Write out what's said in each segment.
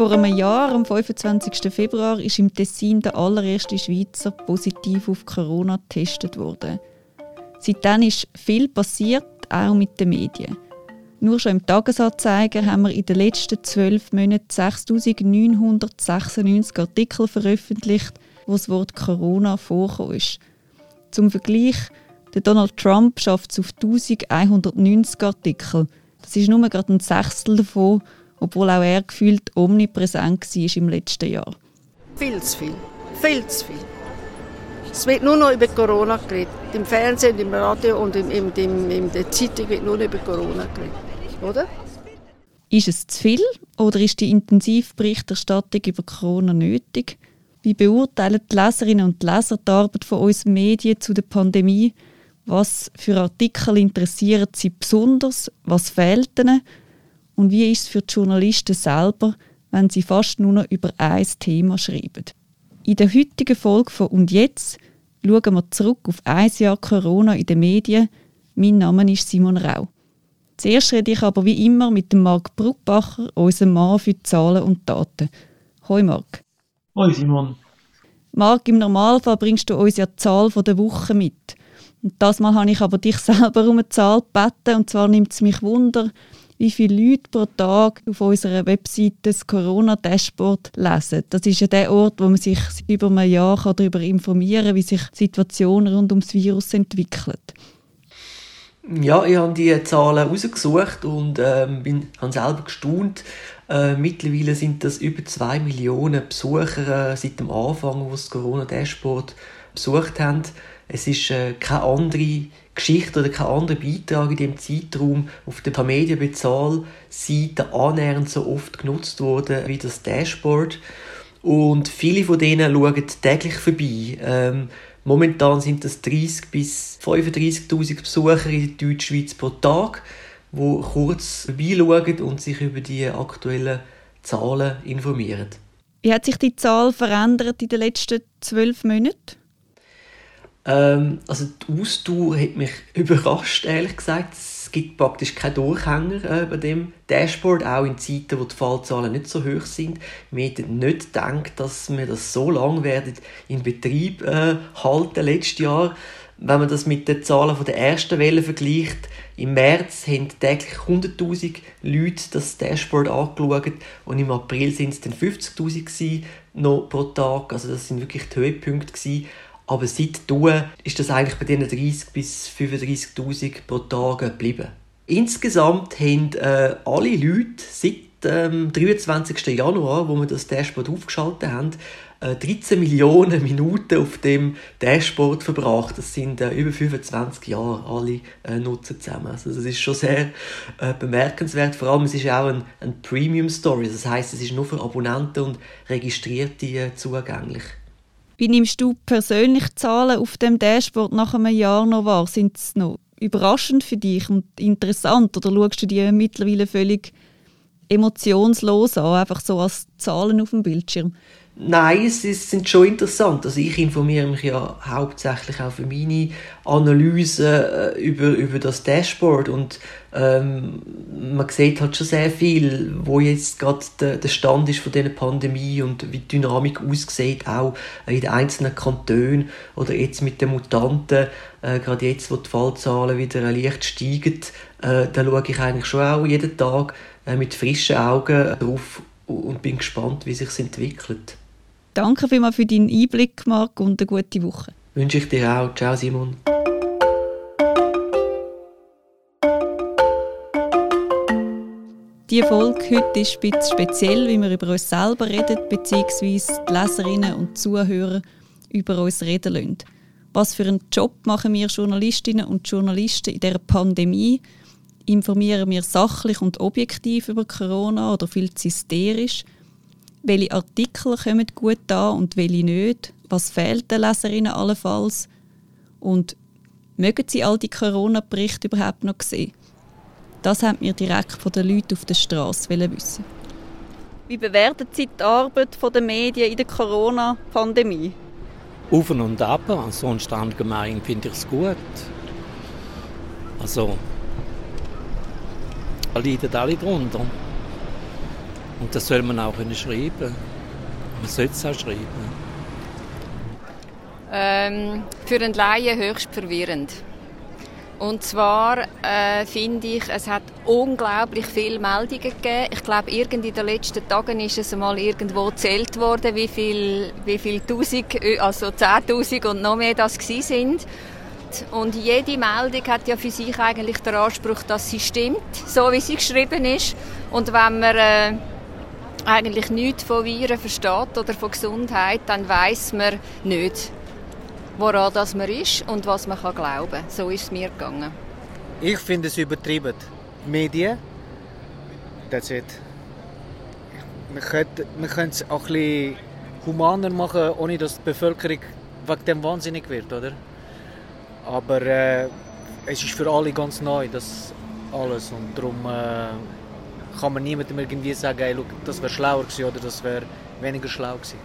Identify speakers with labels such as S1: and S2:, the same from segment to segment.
S1: Vor einem Jahr, am 25. Februar, ist im Tessin der allererste Schweizer positiv auf Corona getestet worden. Seitdem ist viel passiert, auch mit den Medien. Nur schon im Tagesanzeiger haben wir in den letzten zwölf Monaten 6.996 Artikel veröffentlicht, wo das Wort Corona vorkommt. ist. Zum Vergleich, der Donald Trump schafft es auf 1190 Artikel. Das ist nur gerade ein Sechstel davon, obwohl auch er gefühlt omnipräsent war im letzten Jahr.
S2: Viel zu viel. Viel zu viel. Es wird nur noch über Corona geredet. Im Fernsehen, im Radio und in, in, in, in der Zeitung wird nur noch über Corona geredet oder?
S1: Ist es zu viel oder ist die Intensivberichterstattung über Corona nötig? Wie beurteilen die Leserinnen und Leser die Arbeit von unseren Medien zu der Pandemie? Was für Artikel interessieren sie besonders? Was fehlt ihnen? Und wie ist es für die Journalisten selber, wenn sie fast nur noch über ein Thema schreiben? In der heutigen Folge von Und jetzt schauen wir zurück auf ein Jahr Corona in den Medien. Mein Name ist Simon Rau. Zuerst rede ich aber wie immer mit dem Marc Bruckbacher, unserem Mann für Zahlen und Daten. Hoi Marc.
S3: Hoi Simon.
S1: Marc, im Normalfall bringst du uns ja die Zahl der Woche mit. Und das Mal habe ich aber dich selber um eine Zahl gebeten. Und zwar nimmt es mich Wunder, wie viele Leute pro Tag auf unserer Webseite das Corona-Dashboard lesen. Das ist ja der Ort, wo man sich über ein Jahr darüber informieren kann, wie sich die Situation rund ums Virus entwickelt.
S3: Ja, ich habe die Zahlen rausgesucht und ähm, bin, habe selber gestaunt. Äh, mittlerweile sind das über 2 Millionen Besucher äh, seit dem Anfang, wo das Corona-Dashboard besucht haben. Es ist äh, keine andere Geschichte oder kein anderer Beitrag in dem Zeitraum auf der Media-Bezahlseite annähernd so oft genutzt wurde wie das Dashboard. Und viele von denen schauen täglich vorbei. Ähm, Momentan sind das 30.000 bis 35.000 Besucher in der Deutschschweiz pro Tag, die kurz vorbeischauen und sich über die aktuellen Zahlen informieren.
S1: Wie hat sich die Zahl verändert in den letzten zwölf Monaten?
S3: Ähm, also die Ausdauer hat mich überrascht, ehrlich gesagt. Es gibt praktisch keinen Durchhänger äh, bei dem Dashboard, auch in Zeiten, wo die Fallzahlen nicht so hoch sind. Wir hätten nicht gedacht, dass wir das so lange werden in Betrieb äh, halten letztes Jahr. Wenn man das mit den Zahlen von der ersten Welle vergleicht, im März haben täglich 100.000 Leute das Dashboard angeschaut und im April sind es dann 50.000 noch pro Tag. Also das sind wirklich die Höhepunkte gewesen. Aber seitdem ist das eigentlich bei diesen 30.000 bis 35.000 pro Tag geblieben. Insgesamt haben äh, alle Leute seit dem 23. Januar, wo wir das Dashboard aufgeschaltet haben, 13 äh, Millionen Minuten auf dem Dashboard verbracht. Das sind äh, über 25 Jahre alle äh, nutzen zusammen. Also das ist schon sehr äh, bemerkenswert. Vor allem es ist auch ein, ein Premium Story. Das heißt, es ist nur für Abonnenten und Registrierte äh, zugänglich.
S1: Wie nimmst du persönlich Zahlen auf dem Dashboard nach einem Jahr noch wahr? Sind sie noch überraschend für dich und interessant oder schaust du die mittlerweile völlig emotionslos an, einfach so als Zahlen auf dem Bildschirm?
S3: Nein, es sind schon interessant. Also ich informiere mich ja hauptsächlich auch für meine Analyse äh, über, über das Dashboard und ähm, man sieht halt schon sehr viel, wo jetzt gerade der, der Stand ist von dieser Pandemie und wie die Dynamik aussieht, auch in den einzelnen Kantonen oder jetzt mit den Mutanten, äh, gerade jetzt, wo die Fallzahlen wieder leicht steigen, äh, da schaue ich eigentlich schon auch jeden Tag äh, mit frischen Augen drauf und bin gespannt, wie sich entwickelt.
S1: Danke vielmals für deinen Einblick, Marc, und eine gute Woche.
S3: Wünsche ich dir auch. Ciao, Simon.
S1: Die Folge heute ist ein bisschen speziell, wie wir über uns selber reden, beziehungsweise die Leserinnen und Zuhörer über uns reden lassen. Was für einen Job machen wir Journalistinnen und Journalisten in dieser Pandemie? Informieren wir sachlich und objektiv über Corona oder viel zu hysterisch? Welche Artikel kommen gut an und welche nicht, was fehlt den Leserinnen allenfalls und mögen sie all die Corona-Berichte überhaupt noch sehen? Das haben wir direkt von den Leuten auf der Straße wissen. Wie bewerten Sie die Arbeit der Medien in der Corona-Pandemie?
S4: Auf und ab, sonst allgemein finde ich es gut. Also, leiden alle drunter. Und das soll man auch schreiben. Man sollte es auch schreiben.
S5: Ähm, für einen Laien höchst verwirrend. Und zwar äh, finde ich, es hat unglaublich viele Meldungen gegeben. Ich glaube, in den letzten Tagen ist es mal irgendwo gezählt worden, wie viel, wie viel Tausend, also 10.000 und noch mehr das gewesen sind. Und jede Meldung hat ja für sich eigentlich den Anspruch, dass sie stimmt, so wie sie geschrieben ist. Und wenn man äh, eigentlich nichts von Viren versteht oder von Gesundheit, dann weiß man nicht, woran das man ist und was man kann glauben. So ist es mir gegangen.
S6: Ich finde es übertrieben. Die Medien, that's it. Man könnte, man könnte es auch ein bisschen humaner machen, ohne dass die Bevölkerung wegen dem wahnsinnig wird, oder? Aber äh, es ist für alle ganz neu, das alles. Und darum äh, kann man niemandem irgendwie sagen, hey, look, das wäre schlauer gewesen oder das wäre weniger schlau gewesen.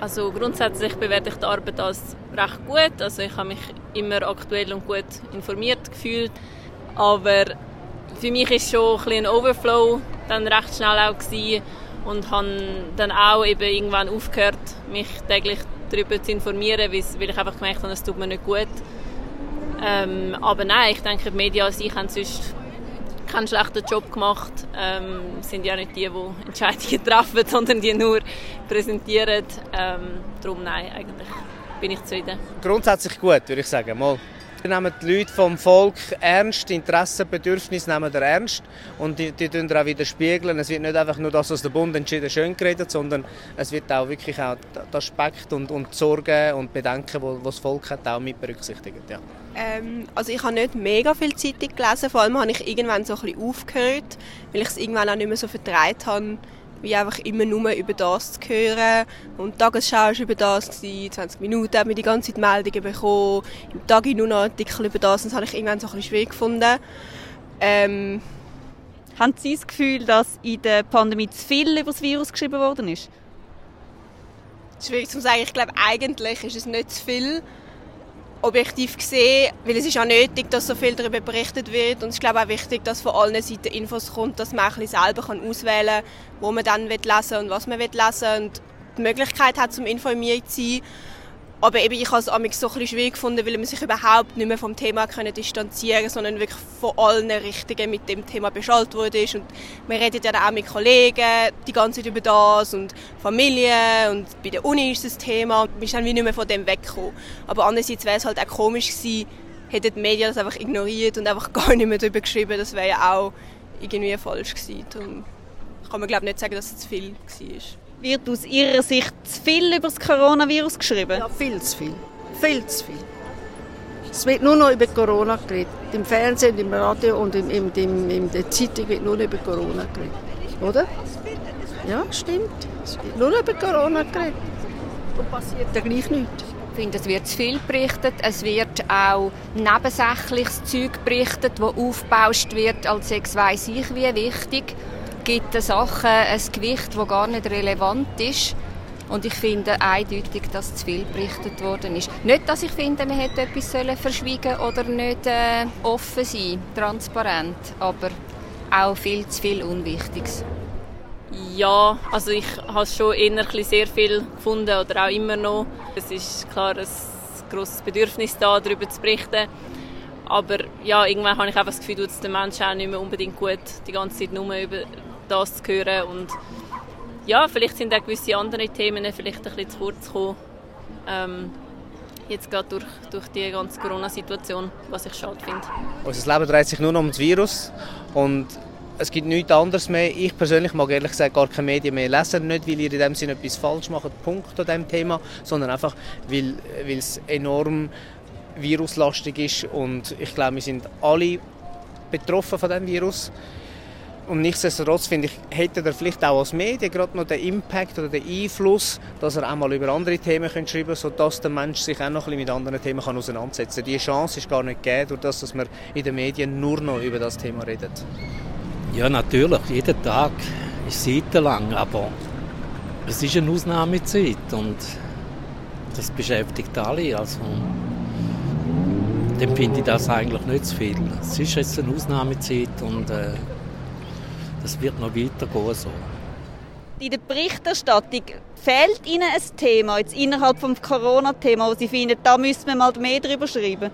S7: Also grundsätzlich bewerte ich die Arbeit als recht gut. Also ich habe mich immer aktuell und gut informiert gefühlt. Aber für mich ist schon ein, ein Overflow dann recht schnell auch gewesen und habe dann auch eben irgendwann aufgehört, mich täglich darüber zu informieren, weil ich einfach gemerkt habe, es tut mir nicht gut. Ähm, aber nein, ich denke, die Medien an sich haben sonst keinen schlechten Job gemacht. Ähm, sind ja nicht die, die Entscheidungen treffen, sondern die nur präsentieren. Ähm, darum nein, eigentlich bin ich zufrieden.
S8: Grundsätzlich gut, würde ich sagen. Mal. Wir nehmen die Leute vom Volk ernst, Interessen, Bedürfnisse nehmen wir ernst und die, die tun auch wieder spiegeln. Es wird nicht einfach nur das, was der Bund entschieden schön geredet, sondern es wird auch wirklich auch der Aspekt und, und die Sorgen und Bedenken, die das Volk hat, auch mit berücksichtigt. Ja.
S9: Ähm, also ich habe nicht mega viel Zeitung gelesen, vor allem habe ich irgendwann so ein bisschen aufgehört, weil ich es irgendwann auch nicht mehr so vertreibt habe, wie einfach immer nur über das zu hören. Und die Tagesschau war über das, gewesen, 20 Minuten haben wir die ganze Zeit Meldungen bekommen, im Tag nur noch Artikel über das, und das habe ich irgendwann so ein bisschen schwierig gefunden. Ähm,
S1: Haben Sie das Gefühl, dass in der Pandemie zu viel über das Virus geschrieben worden ist?
S9: Schwierig zu sagen. Ich glaube, eigentlich ist es nicht zu viel objektiv gesehen, weil es ist auch nötig, dass so viel darüber berichtet wird. Und es ist glaube auch wichtig, dass von allen Seiten Infos kommt, dass man ein bisschen selber kann auswählen kann, wo man dann lesen will und was man lesen. Will und die Möglichkeit hat, zum informiert zu sein aber eben, ich habe es so ein bisschen schwierig gefunden, weil man sich überhaupt nicht mehr vom Thema können distanzieren sondern wirklich von allen Richtigen mit dem Thema beschallt wurde. Und man redet ja auch mit Kollegen die ganze Zeit über das und Familie und bei der Uni ist das Thema und man ist dann wie nicht mehr von dem weggekommen. Aber andererseits wäre es halt auch komisch gewesen, hätten die Medien das einfach ignoriert und einfach gar nicht mehr darüber geschrieben. Das wäre ja auch irgendwie falsch gewesen. Darum kann man glaube nicht sagen, dass es zu viel war.
S1: Wird aus Ihrer Sicht zu viel über das Coronavirus geschrieben?
S2: Ja, viel zu viel. Viel zu viel. Es wird nur noch über Corona geredet. Im Fernsehen, im Radio und in, in, in, in der Zeitung wird nur noch über Corona geredet. Oder? Ja, stimmt. Es wird nur noch über Corona geredet. Und passiert ja gleich nichts.
S5: Ich finde, es wird zu viel berichtet. Es wird auch nebensächliches Zeug berichtet, das aufgebauscht wird, als sei es weiss ich wie wichtig gibt den Sachen ein Gewicht, das gar nicht relevant ist. Und ich finde eindeutig, dass zu viel berichtet worden ist. Nicht, dass ich finde, man hätte etwas verschwiegen oder nicht äh, offen sein, transparent, aber auch viel zu viel Unwichtiges.
S7: Ja, also ich habe schon innerlich sehr viel gefunden oder auch immer noch. Es ist klar ein grosses Bedürfnis da, darüber zu berichten. Aber ja, irgendwann habe ich einfach das Gefühl, dass es den Menschen auch nicht mehr unbedingt gut die ganze Zeit nur über das zu hören. Und ja, vielleicht sind auch gewisse andere Themen vielleicht ein bisschen zu kurz gekommen. Ähm, jetzt gerade durch, durch die ganze Corona-Situation, was ich schade finde.
S8: Unser Leben dreht sich nur noch um das Virus und es gibt nichts anderes mehr. Ich persönlich mag ehrlich gesagt gar keine Medien mehr lesen, nicht weil ihr in dem Sinne etwas falsch macht, Punkt an diesem Thema, sondern einfach, weil, weil es enorm viruslastig ist und ich glaube, wir sind alle betroffen von dem Virus. Und nichtsdestotrotz finde ich, hätte er vielleicht auch als Medien gerade noch den Impact oder den Einfluss, dass er auch mal über andere Themen schreiben kann, sodass der Mensch sich auch noch ein bisschen mit anderen Themen kann auseinandersetzen kann. Diese Chance ist gar nicht gegeben, durch das, dass man in den Medien nur noch über das Thema redet.
S4: Ja, natürlich. Jeden Tag ist seitenlang, aber es ist eine Ausnahmezeit und das beschäftigt alle. Also, dann finde ich das eigentlich nicht zu viel. Es ist jetzt eine Ausnahmezeit und äh, das wird noch weitergehen so.
S1: In der Berichterstattung fehlt Ihnen ein Thema, jetzt innerhalb des Corona-Thema, wo Sie finden, da müssen wir mal mehr darüber schreiben?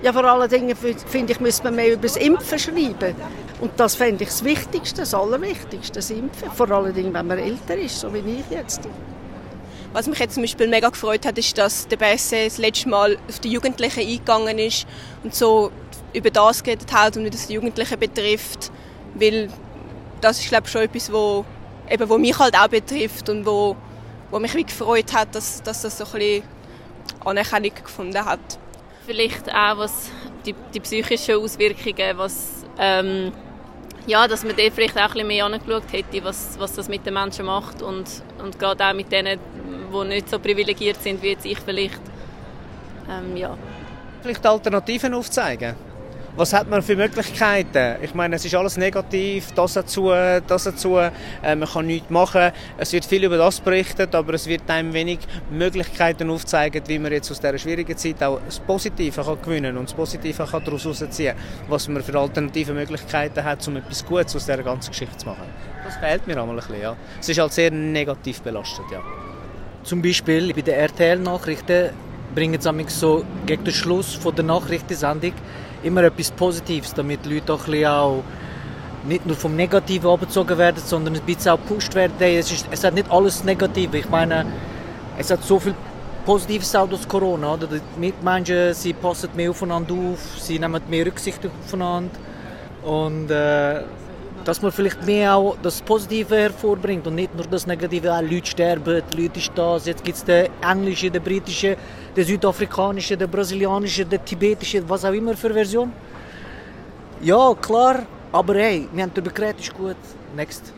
S2: Ja, vor allen Dingen finde ich, müssen wir mehr über das Impfen schreiben. Und das fände ich das Wichtigste, das Allerwichtigste, das Impfen. Vor allen Dingen, wenn man älter ist, so wie ich jetzt.
S9: Was mich jetzt zum Beispiel mega gefreut hat, ist, dass der BSC das letzte Mal auf die Jugendlichen eingegangen ist und so über das geredet hat und wie das die Jugendlichen betrifft. Weil das ist, glaube ich, schon etwas, wo, eben, wo mich halt auch betrifft und wo, wo mich wie gefreut hat, dass, dass das so ein bisschen Anerkennung gefunden hat.
S7: Vielleicht auch was die, die psychischen Auswirkungen, was ähm, ja, dass man dort vielleicht auch ein bisschen mehr angeschaut hätte, was, was das mit den Menschen macht und, und gerade auch mit denen, die nicht so privilegiert sind wie jetzt ich vielleicht. Ähm, ja.
S8: Vielleicht Alternativen aufzeigen. Was hat man für Möglichkeiten? Ich meine, es ist alles negativ, das dazu, das dazu. Äh, man kann nichts machen. Es wird viel über das berichtet, aber es wird einem wenig Möglichkeiten aufzeigen, wie man jetzt aus dieser schwierigen Zeit auch das Positive kann gewinnen und das Positive kann daraus herausziehen was man für alternative Möglichkeiten hat, um etwas Gutes aus dieser ganzen Geschichte zu machen. Das fehlt mir einmal ein bisschen, ja. Es ist halt sehr negativ belastet, ja.
S6: Zum Beispiel bei den RTL-Nachrichten bringen sie so gegen den Schluss von der Nachrichtensendung immer etwas Positives, damit die Leute auch, auch nicht nur vom Negativen abgezogen werden, sondern ein bisschen auch gepusht werden. Es, ist, es hat nicht alles Negative. Ich meine, es hat so viel Positives auch durch Corona. Oder? Die Mitmenschen sie passen mehr aufeinander auf, sie nehmen mehr Rücksicht aufeinander. Und äh, dass man vielleicht mehr auch das Positive hervorbringt und nicht nur das Negative, ah, Leute sterben, Leute ist das, jetzt gibt es den englischen, den britischen, den südafrikanischen, den brasilianischen, den tibetischen, was auch immer für Version. Ja, klar, aber hey, wir haben darüber geredet, ist gut. Next.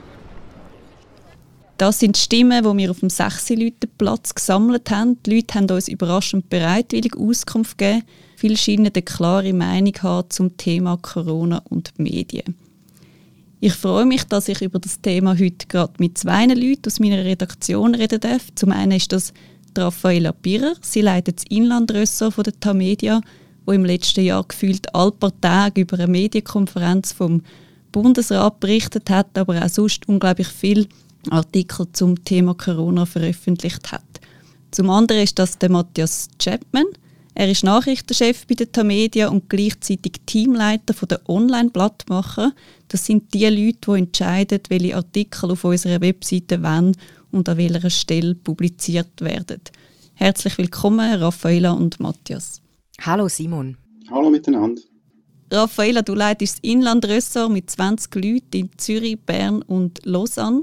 S1: Das sind die Stimmen, die wir auf dem 6 Platz gesammelt haben. Die Leute haben uns überraschend bereitwillig Auskunft gegeben. Viele scheinen eine klare Meinung haben zum Thema Corona und Medien. Ich freue mich, dass ich über das Thema heute gerade mit zwei Leuten aus meiner Redaktion reden darf. Zum einen ist das Raffaella Birrer. Sie leitet das Inlandressort von der Tamedia, wo im letzten Jahr gefühlt all paar Tage über eine Medienkonferenz vom Bundesrat berichtet hat, aber auch sonst unglaublich viele Artikel zum Thema Corona veröffentlicht hat. Zum anderen ist das der Matthias Chapman. Er ist Nachrichtenchef bei der Tamedia und gleichzeitig Teamleiter der Online-Blattmacher. Das sind die Leute, die entscheiden, welche Artikel auf unserer Webseite wann und an welcher Stelle publiziert werden. Herzlich willkommen, Raffaella und Matthias.
S10: Hallo Simon.
S11: Hallo miteinander.
S1: Raffaella, du leitest das Inlandressort mit 20 Leuten in Zürich, Bern und Lausanne.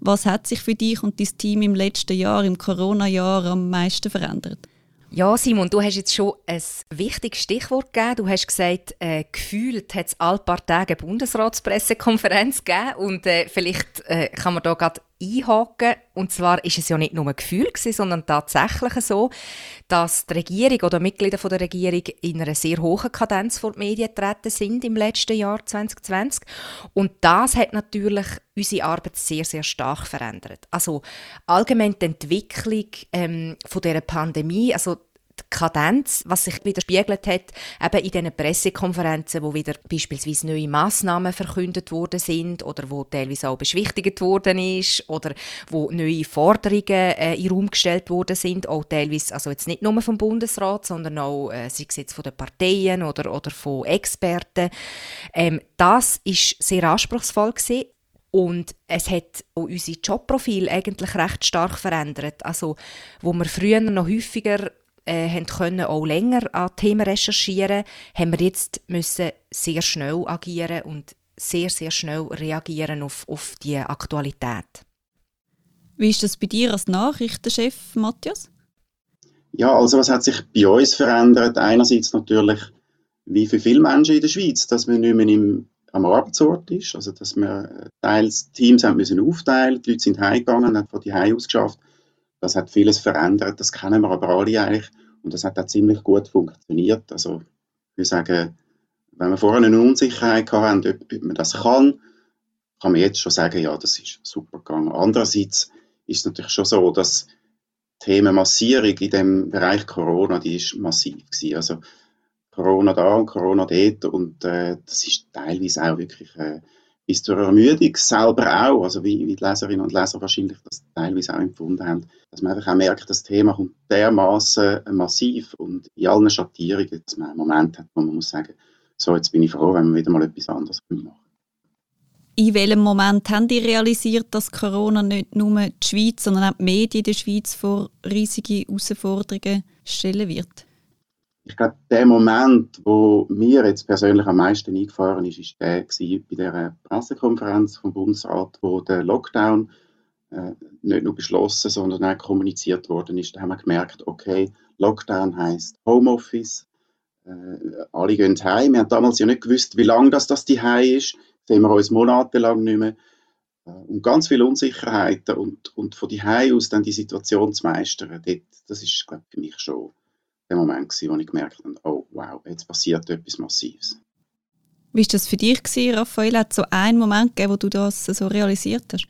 S1: Was hat sich für dich und dein Team im letzten Jahr, im Corona-Jahr, am meisten verändert?
S10: Ja, Simon, du hast jetzt schon ein wichtiges Stichwort gegeben. Du hast gesagt, äh, gefühlt hat es alle paar Tage eine Bundesratspressekonferenz gegeben und äh, vielleicht äh, kann man da gerade einhaken. Und zwar ist es ja nicht nur ein Gefühl gewesen, sondern tatsächlich so, dass die Regierung oder Mitglieder von der Regierung in einer sehr hohen Kadenz vor die Medien getreten sind im letzten Jahr 2020. Und das hat natürlich unsere Arbeit sehr, sehr stark verändert. Also allgemein die Entwicklung ähm, von der Pandemie, also die Kadenz, was sich widerspiegelt hat, eben in diesen Pressekonferenzen, wo wieder beispielsweise neue Massnahmen verkündet worden sind oder wo teilweise auch beschwichtigt worden ist oder wo neue Forderungen äh, in den Raum gestellt worden sind, auch teilweise, also jetzt nicht nur vom Bundesrat, sondern auch, äh, sei es jetzt von den Parteien oder, oder von Experten. Ähm, das ist sehr anspruchsvoll gewesen. Und es hat auch unser Jobprofil eigentlich recht stark verändert. Also, wo wir früher noch häufiger äh, haben können auch länger an Themen recherchieren, haben wir jetzt müssen sehr schnell agieren und sehr, sehr schnell reagieren auf, auf die Aktualität.
S1: Wie ist das bei dir als Nachrichtenchef, Matthias?
S11: Ja, also was hat sich bei uns verändert? Einerseits natürlich, wie für viele Menschen in der Schweiz, dass man nicht mehr im, am Arbeitsort ist, also dass wir teils Teams haben müssen aufteilen, die Leute sind heimgegangen, haben von die Heim aus geschafft das hat vieles verändert, das kennen wir aber alle eigentlich und das hat auch ziemlich gut funktioniert. Also ich würde sagen, wenn wir vorher eine Unsicherheit hatten, ob, ob man das kann, kann man jetzt schon sagen, ja, das ist super gegangen. Andererseits ist es natürlich schon so, dass die Massierung in dem Bereich Corona, die ist massiv gewesen. Also Corona da und Corona dort und äh, das ist teilweise auch wirklich äh, bis zur Ermüdung selber auch, also wie, wie die Leserinnen und Leser wahrscheinlich das teilweise auch empfunden haben, dass man einfach auch merkt, das Thema kommt dermaßen massiv und in allen Schattierungen, dass man einen Moment hat, wo man muss sagen, so jetzt bin ich froh, wenn wir wieder mal etwas anderes machen
S1: in welchem Moment haben die realisiert, dass Corona nicht nur die Schweiz, sondern auch die Medien in der Schweiz vor riesige Herausforderungen stellen wird?
S11: Ich glaube, der Moment, wo mir jetzt persönlich am meisten eingefahren ist, ist der bei der Pressekonferenz vom Bundesrat, wo der Lockdown äh, nicht nur beschlossen, sondern auch kommuniziert worden ist. Da haben wir gemerkt, okay, Lockdown heißt Homeoffice, äh, alle gehen heim. Wir haben damals ja nicht gewusst, wie lange das, das die ist sehen wir uns monatelang nicht mehr. Äh, und ganz viele Unsicherheiten und, und von die aus dann die Situation zu meistern, dort, das ist glaube für mich schon der Moment gewesen, wo ich gemerkt habe, oh wow, jetzt passiert etwas Massives.
S1: Wie war das für dich, gewesen, Raphael? Hat es so einen Moment gegeben, wo du das so realisiert hast?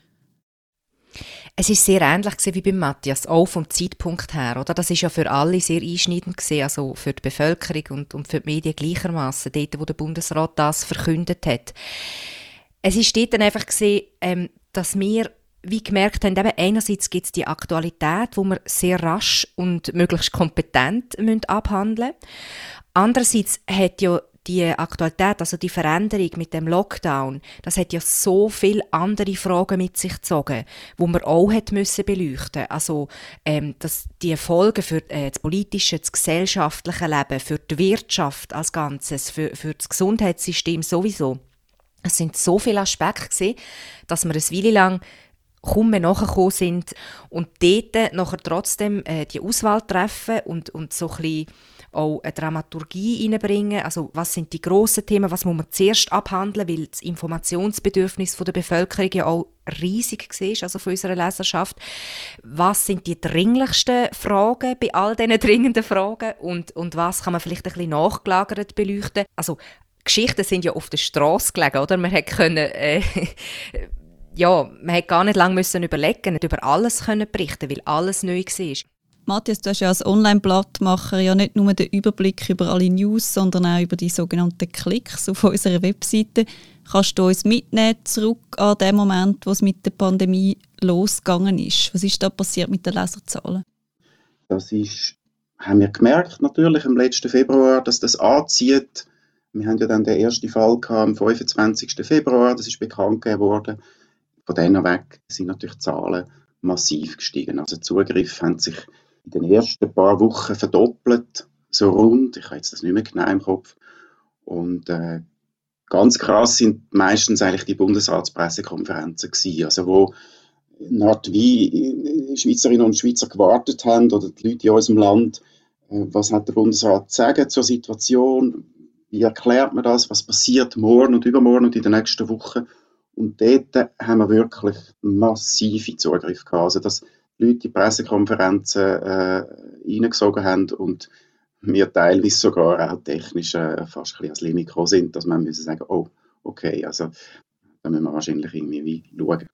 S10: Es ist sehr ähnlich wie bei Matthias, auch vom Zeitpunkt her, oder? Das ist ja für alle sehr einschneidend gewesen, also für die Bevölkerung und, und für die Medien gleichermaßen, dort, wo der Bundesrat das verkündet hat. Es ist dort dann einfach gesehen, ähm, dass wir wie gemerkt haben, eben einerseits gibt es die Aktualität, wo wir sehr rasch und möglichst kompetent müssen abhandeln müssen. Andererseits hat ja die Aktualität, also die Veränderung mit dem Lockdown, das hat ja so viele andere Fragen mit sich gezogen, wo man auch hat müssen beleuchten. Also ähm, dass die Folgen für äh, das politische, das gesellschaftliche Leben, für die Wirtschaft als Ganzes, für, für das Gesundheitssystem sowieso. Es sind so viele Aspekte gewesen, dass wir eine Weile lang kaum mehr nachgekommen sind und dort nachher trotzdem äh, die Auswahl treffen und, und so ein bisschen auch eine Dramaturgie reinbringen. Also was sind die grossen Themen, was muss man zuerst abhandeln, weil das Informationsbedürfnis der Bevölkerung ja auch riesig war, also von unserer Leserschaft. Was sind die dringlichsten Fragen bei all diesen dringenden Fragen und, und was kann man vielleicht ein bisschen nachgelagert beleuchten? Also Geschichten sind ja auf der Straße gelegen, oder? Man hätte können, äh, ja, man hätte gar nicht lange müssen überlegen, nicht über alles können berichten, weil alles neu war.
S1: Matthias, du hast ja als Online-Blattmacher ja nicht nur den Überblick über alle News, sondern auch über die sogenannten Klicks auf unserer Webseite. Kannst du uns mitnehmen zurück an den Moment, wo es mit der Pandemie losgegangen ist? Was ist da passiert mit den Leserzahlen?
S11: Das ist, haben wir gemerkt natürlich im letzten Februar, dass das anzieht. Wir haben ja dann den ersten Fall gehabt, am 25. Februar, das ist bekannt gegeben worden. Von dann weg sind natürlich die Zahlen massiv gestiegen. Also Zugriff haben sich in den ersten paar Wochen verdoppelt, so rund. Ich habe jetzt das nicht mehr genau im Kopf. Und äh, ganz krass sind meistens eigentlich die Bundesratspressekonferenzen gewesen, also wo Art wie Schweizerinnen und Schweizer gewartet haben oder die Leute in unserem Land, äh, was hat der Bundesrat zu sagen zur Situation, wie erklärt man das, was passiert morgen und übermorgen und in den nächsten Wochen. Und dort haben wir wirklich massive Zugriff gehabt. Also, dass Leute die Pressekonferenzen äh, reingesogen haben und wir teilweise sogar auch technisch äh, fast ein bisschen ans Limit gekommen sind, dass man müssen sagen, oh, okay, also da müssen wir wahrscheinlich irgendwie schauen.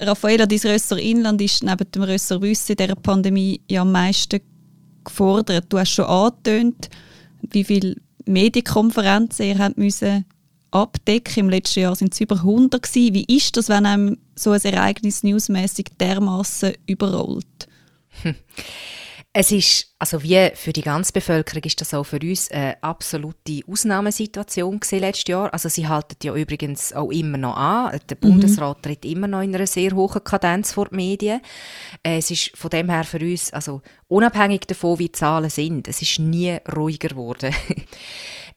S1: Raffaella, dein Rösser Inland ist neben dem Rösser Wüsse in dieser Pandemie ja am meisten gefordert. Du hast schon angetönt, wie viele Medienkonferenzen ihr habt müssen abdecken. Im letzten Jahr sind es über 100 gewesen. Wie ist das, wenn einem so ein Ereignis newsmäßig dermaßen überrollt?
S10: Es ist, also wie für die ganze Bevölkerung ist das auch für uns eine absolute Ausnahmesituation gewesen letztes Jahr. Also sie halten ja übrigens auch immer noch an. Der mhm. Bundesrat tritt immer noch in einer sehr hohen Kadenz vor die Medien. Äh, es ist von dem her für uns, also unabhängig davon, wie die Zahlen sind, es ist nie ruhiger geworden.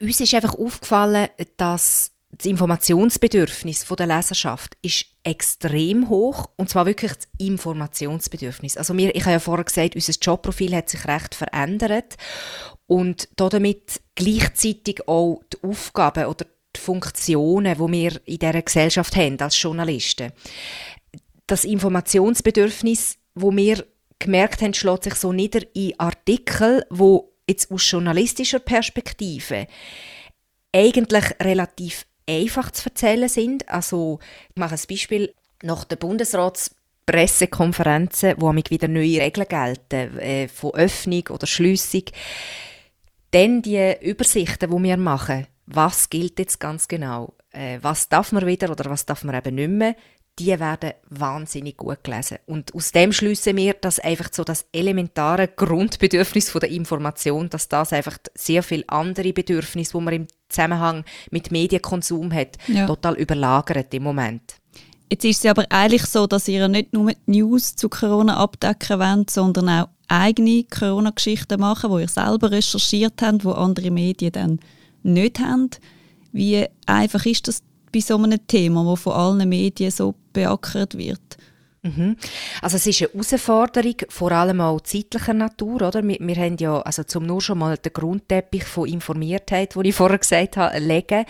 S10: uns ist einfach aufgefallen, dass das Informationsbedürfnis der Leserschaft ist extrem hoch und zwar wirklich das Informationsbedürfnis. Also wir, ich habe ja vorher gesagt, unser Jobprofil hat sich recht verändert und damit gleichzeitig auch die Aufgaben oder die Funktionen, die wir in dieser Gesellschaft haben als Journalisten. Das Informationsbedürfnis, wo wir gemerkt haben, schlägt sich so nieder in Artikel, wo jetzt aus journalistischer Perspektive eigentlich relativ einfach zu erzählen sind. Also, ich mache ein Beispiel. Nach der Bundesratspressekonferenzen, wo mich wieder neue Regeln gelten, äh, von Öffnung oder Schliessung, dann die Übersichten, die wir machen, was gilt jetzt ganz genau? äh, was darf man wieder oder was darf man eben nicht mehr, die werden wahnsinnig gut gelesen. Und aus dem schließen wir, dass einfach so das elementare Grundbedürfnis von der Information, dass das einfach sehr viele andere Bedürfnisse, die man im Zusammenhang mit Medienkonsum hat, ja. total überlagert im Moment.
S1: Jetzt ist es aber eigentlich so, dass ihr nicht nur die News zu Corona abdecken wollt, sondern auch eigene Corona-Geschichten machen, wo ihr selber recherchiert habt, wo andere Medien dann nicht haben. Wie einfach ist das bei so einem Thema, das von allen Medien so beackert wird?
S10: Mhm. Also es ist eine Herausforderung, vor allem auch zeitlicher Natur, oder? Wir, wir haben ja, also zum nur schon mal den Grundteppich von Informiertheit, den ich vorher gesagt habe, legen,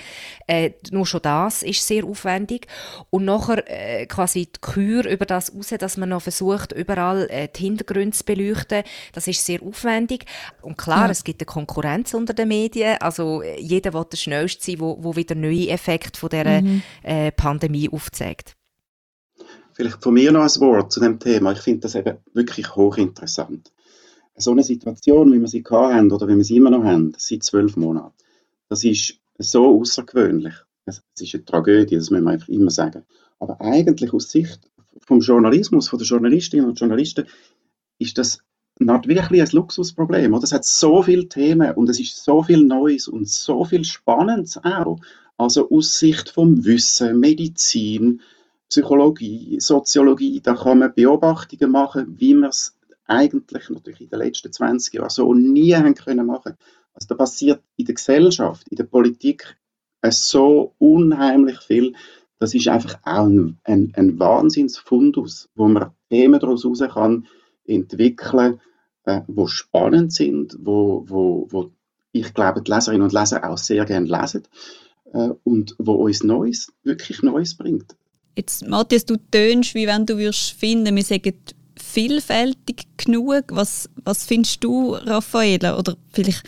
S10: äh, nur schon das ist sehr aufwendig. Und nachher äh, quasi die Kür über das raus, dass man noch versucht, überall äh, die Hintergründe zu beleuchten, das ist sehr aufwendig. Und klar, ja. es gibt eine Konkurrenz unter den Medien, also äh, jeder will der Schnellste sein, wo, wo wieder neue Effekte von dieser mhm. äh, Pandemie aufzeigt.
S11: Vielleicht von mir noch ein Wort zu dem Thema. Ich finde das eben wirklich hochinteressant. So eine Situation, wie wir sie haben oder wie wir sie immer noch haben, seit zwölf Monaten, das ist so außergewöhnlich. Es ist eine Tragödie, das müssen wir einfach immer sagen. Aber eigentlich aus Sicht vom Journalismus, von den Journalistinnen und Journalisten, ist das wirklich ein Luxusproblem. Es hat so viele Themen und es ist so viel Neues und so viel Spannendes auch. Also aus Sicht vom Wissen, Medizin, Psychologie, Soziologie, da kann man Beobachtungen machen, wie wir es eigentlich natürlich in den letzten 20 Jahren so nie haben können machen. Also da passiert in der Gesellschaft, in der Politik so unheimlich viel. Das ist einfach auch ein, ein, ein Wahnsinnsfundus, wo man Themen daraus heraus kann entwickeln, äh, wo spannend sind, wo, wo, wo ich glaube, die Leserinnen und Leser auch sehr gerne lesen äh, und wo uns Neues, wirklich Neues bringt.
S1: Jetzt, Matthias, du tönst, wie wenn du würdest finden, wir sagen vielfältig genug. Was, was findest du, Raffaela? Oder vielleicht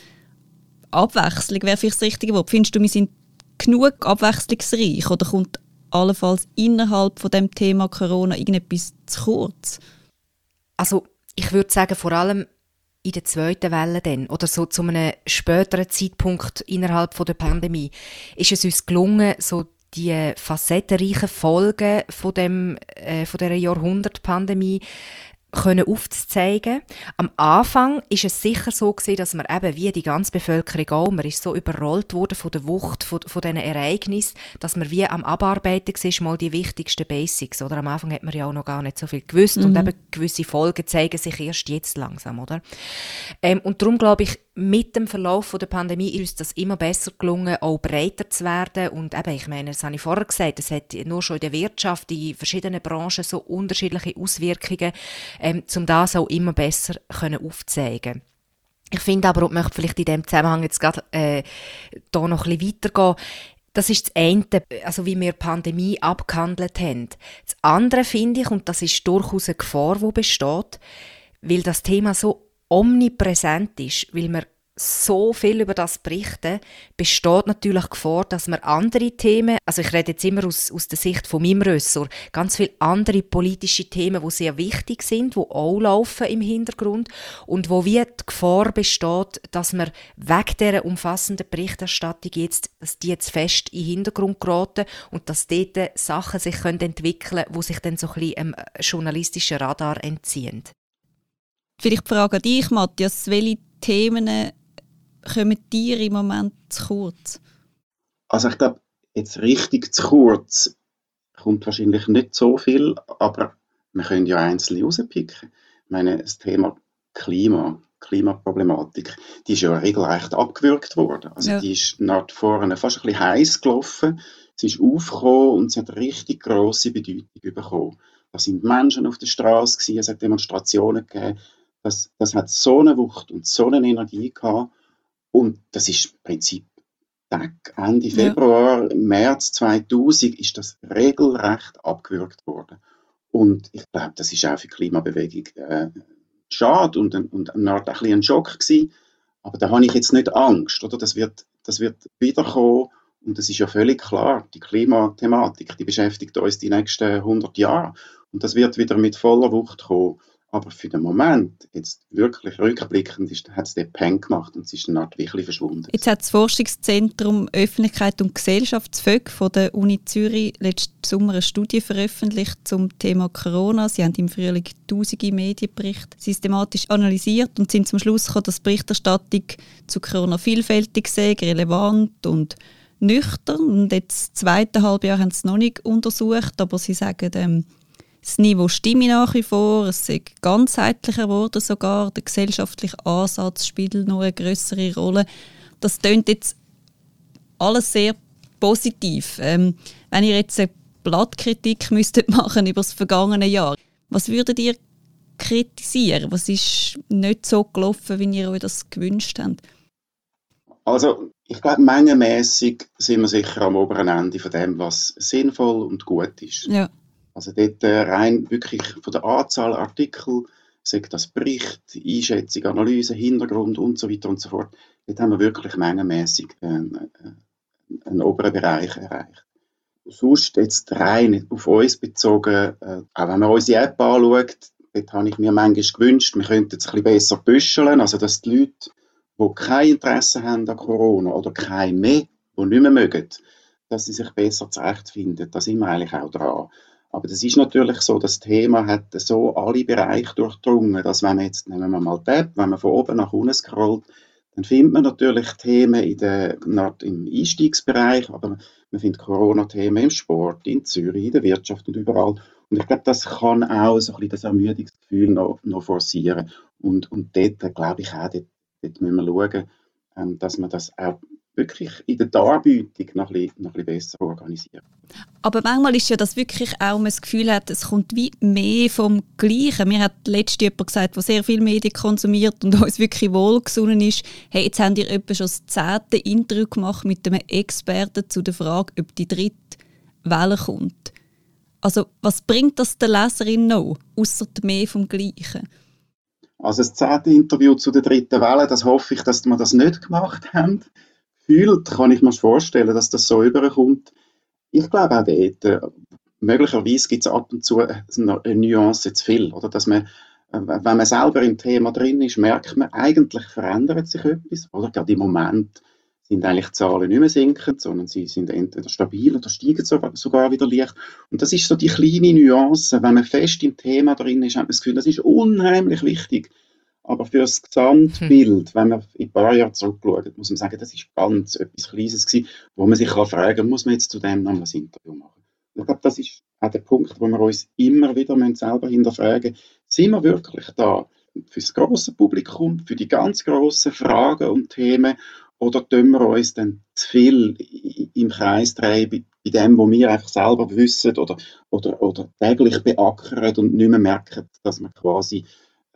S1: Abwechslung wäre vielleicht das richtige Wort. Findest du, wir sind genug abwechslungsreich oder kommt allenfalls innerhalb von dem Thema Corona irgendetwas zu kurz?
S10: Also ich würde sagen, vor allem in der zweiten Welle dann, oder so zu einem späteren Zeitpunkt innerhalb von der Pandemie, ist es uns gelungen, so die facettenreichen Folgen von, dem, äh, von dieser Jahrhundertpandemie können aufzuzeigen. Am Anfang ist es sicher so gewesen, dass man eben wie die ganze Bevölkerung auch, man ist so überrollt worden von der Wucht von, von diesen Ereignissen, dass man wie am Abarbeiten war, mal die wichtigsten Basics, oder? Am Anfang hat man ja auch noch gar nicht so viel gewusst mhm. und eben gewisse Folgen zeigen sich erst jetzt langsam, oder? Ähm, und darum glaube ich, mit dem Verlauf der Pandemie ist uns das immer besser gelungen, auch breiter zu werden. Und eben, ich meine, das habe ich vorher gesagt, es hat nur schon in der Wirtschaft, in verschiedenen Branchen so unterschiedliche Auswirkungen, ähm, um das auch immer besser können aufzeigen Ich finde aber, und möchte vielleicht in dem Zusammenhang jetzt gerade äh, da noch ein bisschen weitergehen, das ist das eine, also wie wir die Pandemie abgehandelt haben. Das andere finde ich, und das ist durchaus eine Gefahr, die besteht, weil das Thema so omnipräsent ist, weil wir so viel über das berichten, besteht natürlich die Gefahr, dass wir andere Themen, also ich rede jetzt immer aus, aus der Sicht von meinem Ressort, ganz viele andere politische Themen, die sehr wichtig sind, die auch laufen im Hintergrund und wo wie die Gefahr besteht, dass wir wegen dieser umfassenden Berichterstattung jetzt, dass die jetzt fest in den Hintergrund geraten und dass dort Sachen sich entwickeln können, die sich dann so ein bisschen einem journalistischen Radar entziehen.
S1: Vielleicht frage dich, Matthias, welche Themen kommen dir im Moment zu kurz?
S11: Also ich glaube, jetzt richtig zu kurz kommt wahrscheinlich nicht so viel, aber wir können ja einzelne rauspicken. Ich meine, das Thema Klima, Klimaproblematik, die ist ja regelrecht abgewürgt worden. Also ja. die ist nach vorne fast ein bisschen heiß gelaufen. Sie ist aufgekommen und sie hat eine richtig grosse Bedeutung bekommen. Da sind Menschen auf der Straße es hat Demonstrationen gegeben, das, das hat so eine Wucht und so eine Energie gehabt. Und das ist im Prinzip Ende Februar, ja. März 2000 ist das regelrecht abgewürgt worden. Und ich glaube, das ist auch für die Klimabewegung äh, schade und, und eine Art ein, ein Schock gewesen. Aber da habe ich jetzt nicht Angst, oder? Das wird, das wird wiederkommen und das ist ja völlig klar. Die Klimathematik, die beschäftigt uns die nächsten 100 Jahre und das wird wieder mit voller Wucht kommen. Aber für den Moment, jetzt wirklich rückblickend, hat es den Pen gemacht und es ist eine Art wirklich verschwunden.
S1: Jetzt hat das Forschungszentrum Öffentlichkeit und Gesellschaft FÖG von der Uni Zürich letzten Sommer eine Studie veröffentlicht zum Thema Corona. Sie haben im Frühling tausende Medienberichte systematisch analysiert und sind zum Schluss gekommen, dass die Berichterstattung zu Corona vielfältig sei, relevant und nüchtern. Und jetzt, das zweite Halbjahr, haben sie es noch nicht untersucht, aber sie sagen, ähm, das Niveau stimme nach wie vor, es ist ganzheitlicher geworden sogar, der gesellschaftliche Ansatz spielt noch eine größere Rolle. Das klingt jetzt alles sehr positiv. Ähm, wenn ihr jetzt eine Blattkritik müsstet machen über das vergangene Jahr, was würdet ihr kritisieren? Was ist nicht so gelaufen, wie ihr euch das gewünscht habt?
S11: Also ich glaube, mengenmäßig sind wir sicher am oberen Ende von dem, was sinnvoll und gut ist.
S1: Ja.
S11: Also dort äh, rein wirklich von der Anzahl Artikel, sagt das Bericht, Einschätzung, Analyse, Hintergrund und so weiter und so fort. Dort haben wir wirklich mengenmäßig äh, einen oberen Bereich erreicht. Sonst jetzt rein auf uns bezogen, äh, auch wenn man unsere App anschaut, dort habe ich mir manchmal gewünscht, wir könnten es ein bisschen besser büscheln, also dass die Leute, die kein Interesse haben an Corona oder kein mehr, die nicht mehr mögen, dass sie sich besser zurechtfinden. Da sind wir eigentlich auch dran. Aber das ist natürlich so, das Thema hat so alle Bereiche durchdrungen, dass wenn man jetzt, nehmen wir mal App, wenn man von oben nach unten scrollt, dann findet man natürlich Themen in der, im Einstiegsbereich, aber man findet Corona-Themen im Sport, in Zürich, in der Wirtschaft und überall. Und ich glaube, das kann auch so ein bisschen das Ermüdungsgefühl noch, noch forcieren. Und, und dort glaube ich auch, dort, dort müssen wir schauen, ähm, dass man das auch wirklich in der Darbietung noch ein, bisschen, noch ein bisschen besser organisieren.
S1: Aber manchmal ist ja das wirklich auch, man das Gefühl hat, es kommt wie mehr vom Gleichen. Mir hat letztens jemand gesagt, der sehr viel Medien konsumiert und uns wirklich wohlgesonnen ist, hey, jetzt habt ihr etwa schon das zehnte Interview gemacht mit einem Experten zu der Frage, ob die dritte Welle kommt. Also was bringt das der Leserin noch, außer mehr vom Gleichen?
S11: Also das zehnte Interview zu der dritten Welle, das hoffe ich, dass wir das nicht gemacht haben fühlt, kann ich mir vorstellen, dass das so überkommt. Ich glaube auch dort, äh, möglicherweise gibt es ab und zu eine Nuance zu viel, oder? Dass man, äh, wenn man selber im Thema drin ist, merkt man, eigentlich verändert sich etwas, oder? Gerade im Moment sind eigentlich die Zahlen nicht mehr sinkend, sondern sie sind entweder stabil oder steigen sogar wieder leicht. Und das ist so die kleine Nuance. Wenn man fest im Thema drin ist, hat man das Gefühl, das ist unheimlich wichtig. Aber für das Gesamtbild, hm. wenn man in ein paar Jahre zurückschaut, muss man sagen, das ist ganz etwas Kleines gewesen, wo man sich kann fragen muss man jetzt zu dem noch ein Interview machen. Und ich glaube, das ist auch der Punkt, wo wir uns immer wieder selber hinterfragen müssen, sind wir wirklich da für das große Publikum, für die ganz grossen Fragen und Themen, oder tun wir uns dann zu viel im Kreis drehen bei, bei dem, was wir einfach selber wissen oder, oder, oder täglich beackern und nicht mehr merken, dass wir quasi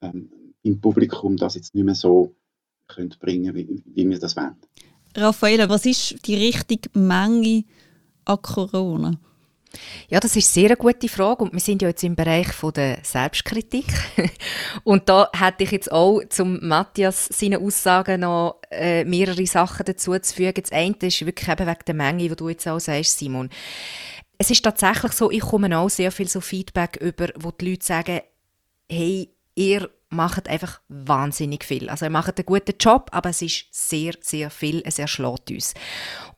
S11: ähm, im Publikum das jetzt nicht mehr so können bringen wie, wie wir das wollen.
S1: Raffaella, was ist die richtige Menge an Corona?
S10: Ja, das ist sehr eine gute Frage und wir sind ja jetzt im Bereich von der Selbstkritik und da hätte ich jetzt auch zum Matthias seine Aussagen noch äh, mehrere Sachen dazu zu fügen. Das eine ist wirklich eben wegen der Menge, die du jetzt auch sagst, Simon. Es ist tatsächlich so, ich komme auch sehr viel so Feedback über, wo die Leute sagen, hey, ihr macht einfach wahnsinnig viel. Also ihr macht einen guten Job, aber es ist sehr, sehr viel, es erschlägt uns.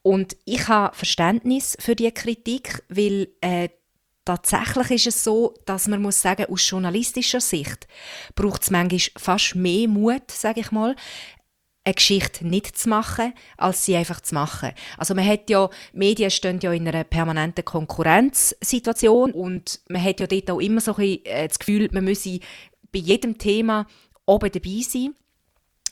S10: Und ich habe Verständnis für die Kritik, weil äh, tatsächlich ist es so, dass man muss sagen, aus journalistischer Sicht braucht es manchmal fast mehr Mut, sage ich mal, eine Geschichte nicht zu machen, als sie einfach zu machen. Also man hat ja, Medien stehen ja in einer permanenten Konkurrenzsituation und man hat ja dort auch immer so ein bisschen äh, das Gefühl, man müsse bei jedem Thema oben dabei sein.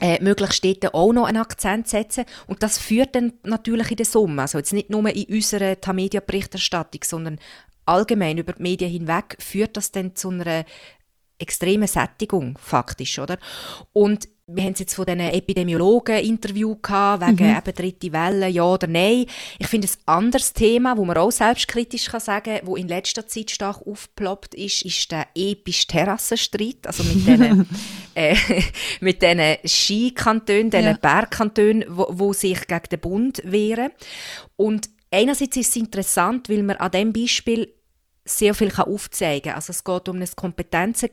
S10: Äh, möglichst dort auch noch einen Akzent setzen. Und das führt dann natürlich in der Summe, also jetzt nicht nur in unserer Tamedia-Berichterstattung, sondern allgemein über die Medien hinweg, führt das dann zu einer extremen Sättigung, faktisch, oder? Und wir haben jetzt von diesen Epidemiologen Interview gehabt, wegen mhm. eben dritte Welle, ja oder nein. Ich finde ein anderes Thema, wo man auch selbstkritisch kann sagen kann, wo in letzter Zeit stark aufgeploppt ist, ist der epische Terrassenstreit, also mit diesen äh, mit diesen Skikantonen, diesen ja. Bergkantonen, wo, wo sich gegen den Bund wehren. Und einerseits ist es interessant, weil man an diesem Beispiel sehr viel aufzeigen kann. Also es geht um ein Kompetenzen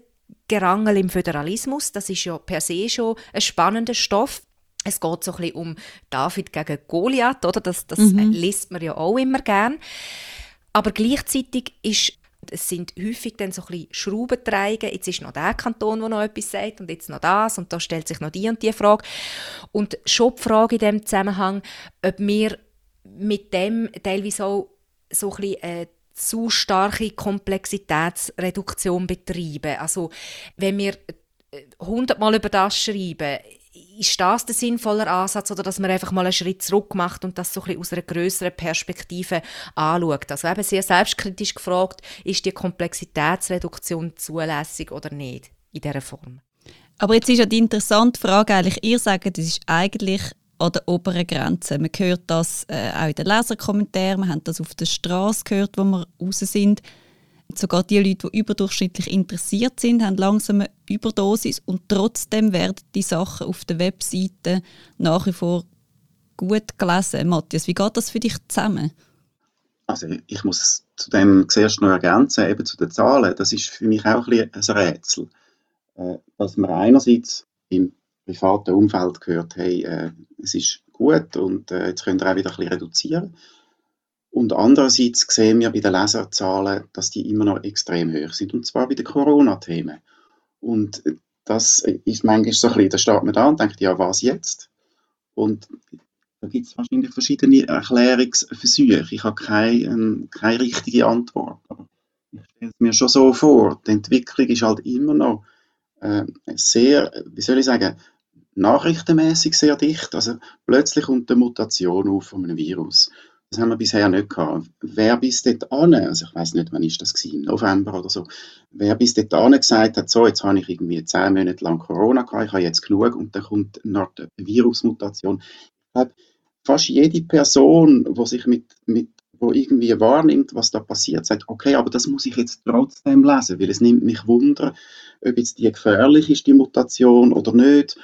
S10: Gerangel im Föderalismus. Das ist ja per se schon ein spannender Stoff. Es geht so ein bisschen um David gegen Goliath, oder? Das, das mhm. liest man ja auch immer gern. Aber gleichzeitig ist es sind häufig dann so ein bisschen Schraubenträger. Jetzt ist noch der Kanton, der noch etwas sagt und jetzt noch das und da stellt sich noch die und die Frage. Und schon die Frage in diesem Zusammenhang, ob wir mit dem teilweise auch so ein bisschen äh, zu starke Komplexitätsreduktion betreiben. Also wenn wir äh, hundertmal über das schreiben, ist das der sinnvolle Ansatz oder dass man einfach mal einen Schritt zurück macht und das so ein bisschen aus einer größeren Perspektive anschaut? Also eben sehr selbstkritisch gefragt, ist die Komplexitätsreduktion zulässig oder nicht in dieser Form?
S1: Aber jetzt ist ja die interessante Frage eigentlich, ihr sagt, das ist eigentlich an der oberen Grenze. Man hört das äh, auch in den Leserkommentaren, wir haben das auf der Straße gehört, wo wir raus sind. Sogar die Leute, die überdurchschnittlich interessiert sind, haben langsam eine Überdosis und trotzdem werden die Sachen auf der Webseite nach wie vor gut gelesen. Matthias, wie geht das für dich zusammen?
S11: Also ich muss zu dem zuerst noch ergänzen, eben zu den Zahlen. Das ist für mich auch ein, ein Rätsel. Äh, dass man einerseits im privaten Umfeld gehört, hey, es ist gut und äh, jetzt könnt ihr auch wieder ein bisschen reduzieren. Und andererseits sehen wir bei den Leserzahlen, dass die immer noch extrem hoch sind, und zwar bei den Corona-Themen. Und das ist manchmal so ein bisschen, da steht man da und denkt, ja, was jetzt? Und da gibt es wahrscheinlich verschiedene Erklärungsversuche. Ich habe keine, keine richtige Antwort. Ich stelle es mir schon so vor, die Entwicklung ist halt immer noch äh, sehr, wie soll ich sagen, nachrichtenmäßig sehr dicht. Also plötzlich kommt eine Mutation auf von einem Virus. Das haben wir bisher nicht gehabt. Wer bis dort an, also ich weiß nicht, wann ist das gewesen, im November oder so, wer bis dort an gesagt hat, so, jetzt habe ich irgendwie zehn Monate lang Corona gehabt, ich habe jetzt genug und dann kommt noch eine Virusmutation. Ich glaube, fast jede Person, die sich mit, mit wo irgendwie wahrnimmt, was da passiert, sagt, okay, aber das muss ich jetzt trotzdem lesen, weil es nimmt mich Wunder, ob jetzt die gefährlich ist, die Mutation oder nicht.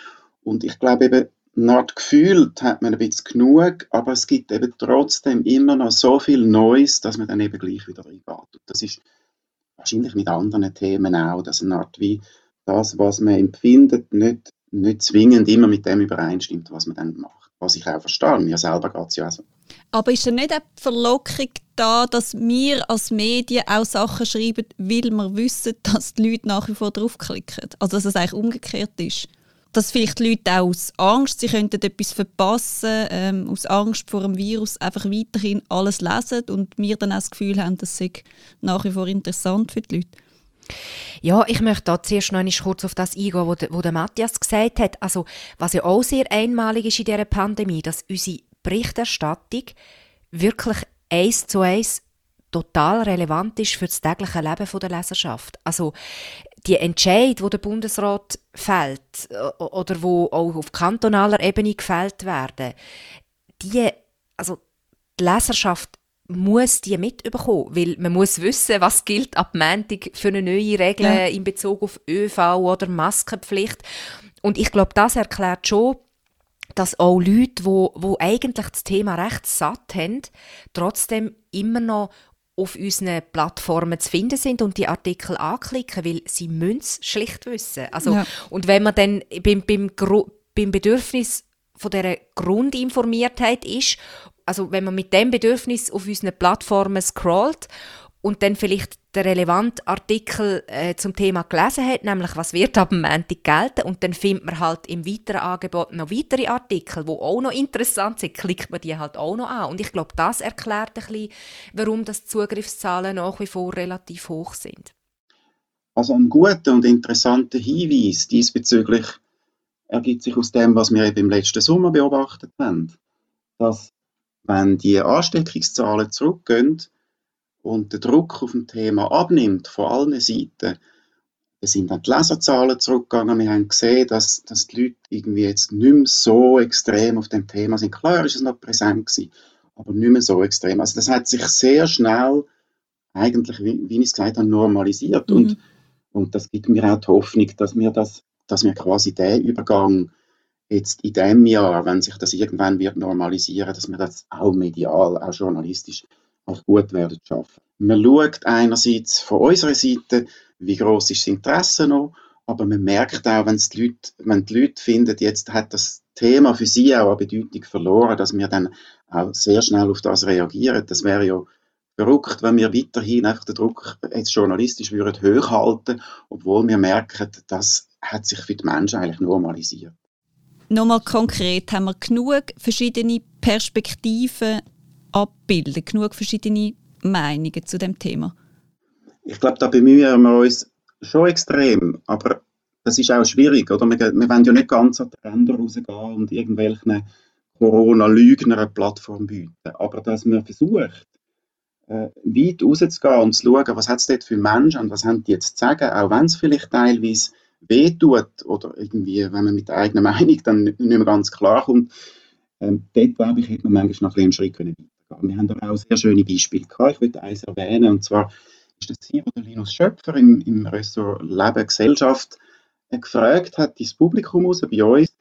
S11: Und ich glaube eben, Art gefühlt hat man ein bisschen genug, aber es gibt eben trotzdem immer noch so viel Neues, dass man dann eben gleich wieder reingeht. Und das ist wahrscheinlich mit anderen Themen auch, dass eine Art wie das, was man empfindet, nicht, nicht zwingend immer mit dem übereinstimmt, was man dann macht. Was ich auch verstehe, mir selber geht es ja so.
S1: Aber ist denn nicht eine Verlockung da, dass wir als Medien auch Sachen schreiben, weil wir wissen, dass die Leute nach wie vor draufklicken? Also dass es eigentlich umgekehrt ist? Dass vielleicht Leute auch aus Angst, sie könnten etwas verpassen, ähm, aus Angst vor dem Virus einfach weiterhin alles lesen und wir dann auch das Gefühl haben, das sei nach wie vor interessant für die Leute.
S10: Ja, ich möchte da zuerst noch kurz auf das eingehen, was der Matthias gesagt hat. Also, was ja auch sehr einmalig ist in dieser Pandemie, dass unsere Berichterstattung wirklich eins zu eins total relevant ist für das tägliche Leben der Leserschaft. Also die Entscheid, wo der Bundesrat fällt oder wo auch auf kantonaler Ebene gefällt werden, die, also die Leserschaft muss die mitbekommen, weil man muss wissen, was gilt ab Montag für eine neue Regel ja. in Bezug auf ÖV oder Maskenpflicht. Und ich glaube, das erklärt schon, dass auch Leute, wo, wo eigentlich das Thema recht satt haben, trotzdem immer noch auf unseren Plattformen zu finden sind und die Artikel anklicken, weil sie müssen es schlicht wissen. Also, ja. Und wenn man dann beim, beim, beim Bedürfnis von dieser Grundinformiertheit ist, also wenn man mit dem Bedürfnis auf unseren Plattformen scrollt und dann vielleicht den relevanten Artikel äh, zum Thema gelesen hat, nämlich was wird ab dem Montag gelten und dann findet man halt im weiteren Angebot noch weitere Artikel, die auch noch interessant sind, klickt man die halt auch noch an. Und ich glaube, das erklärt ein bisschen, warum das Zugriffszahlen nach wie vor relativ hoch sind.
S11: Also ein guter und interessanter Hinweis diesbezüglich ergibt sich aus dem, was wir eben im letzten Sommer beobachtet haben, dass wenn die Ansteckungszahlen zurückgehen, und der Druck auf dem Thema abnimmt von allen Seiten, dann sind dann die Leserzahlen zurückgegangen. Wir haben gesehen, dass, dass die Leute irgendwie jetzt nicht mehr so extrem auf dem Thema sind. Klar ist es noch präsent gewesen, aber nicht mehr so extrem. Also das hat sich sehr schnell eigentlich, wie, wie ich es gesagt habe, normalisiert. Mhm. Und, und das gibt mir auch die Hoffnung, dass wir, das, dass wir quasi den Übergang jetzt in diesem Jahr, wenn sich das irgendwann wird normalisieren, dass wir das auch medial, auch journalistisch auch gut werden schaffen. Man schaut einerseits von unserer Seite, wie groß ist das Interesse noch Aber man merkt auch, wenn die Leute, wenn die Leute finden, jetzt hat das Thema für sie auch eine Bedeutung verloren, dass wir dann auch sehr schnell auf das reagieren. Das wäre ja verrückt, wenn wir weiterhin einfach den Druck jetzt journalistisch würden hochhalten, obwohl wir merken, das hat sich für die Menschen eigentlich normalisiert.
S1: Nochmal konkret, haben wir genug verschiedene Perspektiven abbilden, genug verschiedene Meinungen zu dem Thema?
S11: Ich glaube, da bemühen wir uns schon extrem, aber das ist auch schwierig, oder? Wir, wir wollen ja nicht ganz an die Ränder rausgehen und irgendwelchen Corona-Lügner eine Plattform bieten, aber dass man versucht, äh, weit rauszugehen und zu schauen, was hat es dort für Menschen und was haben die jetzt zu sagen, auch wenn es vielleicht teilweise wehtut oder irgendwie, wenn man mit der eigenen Meinung dann nicht mehr ganz klar kommt, ähm, dort glaube ich, hätte man manchmal noch ein einen Schritt können Wir haben da auch sehr schöne Beispiele gehabt. Ich würde eines erwähnen, und zwar ist das hier, wo der Linus Schöpfer im, im Ressort Leben Gesellschaft äh, gefragt hat, ins Publikum raus, bei uns,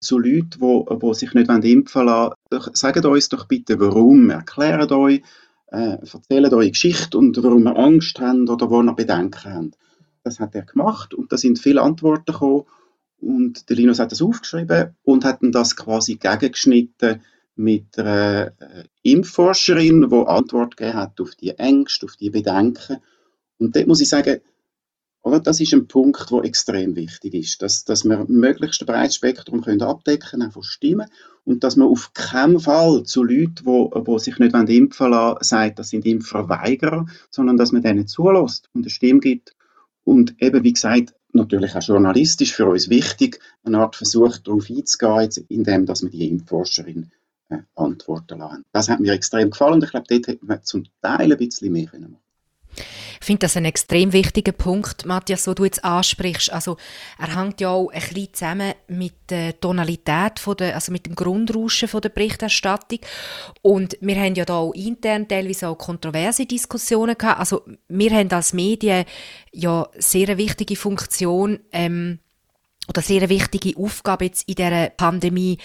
S11: zu Leuten, die wo sich nicht impfen lassen wollen, sagt uns doch bitte, warum, erklärt euch, äh, erzählt eure Geschichte und warum ihr Angst habt oder wo ihr Bedenken habt. Das hat er gemacht und da sind viele Antworten gekommen und der Linus hat das aufgeschrieben und hat dann das quasi gegengeschnitten mit einer äh, Impfforscherin, die Antwort gegeben hat auf die Ängste, auf die Bedenken. Und dort muss ich sagen, oder, das ist ein Punkt, der extrem wichtig ist, dass, dass wir möglichst ein breites Spektrum können abdecken können von Stimmen und dass man auf keinen Fall zu Leuten, die wo, wo sich nicht impfen lassen sagt, das sind Impfverweigerer, sondern dass man denen zulässt und eine Stimme gibt. Und eben, wie gesagt, natürlich auch journalistisch für uns wichtig, eine Art Versuch darauf einzugehen, indem dass wir die Impfforscherin antworten lassen. Das hat mir extrem gefallen und ich glaube, dort hätte man zum Teil ein bisschen mehr machen
S10: ich finde das ein extrem wichtiger Punkt, Matthias, den du jetzt ansprichst. Also, er hängt ja auch ein bisschen zusammen mit der Tonalität, von der, also mit dem Grundrauschen von der Berichterstattung. Und wir haben ja da auch intern teilweise auch kontroverse Diskussionen gehabt. Also, wir haben als Medien ja sehr eine wichtige Funktion ähm, oder sehr eine wichtige Aufgabe jetzt in dieser Pandemie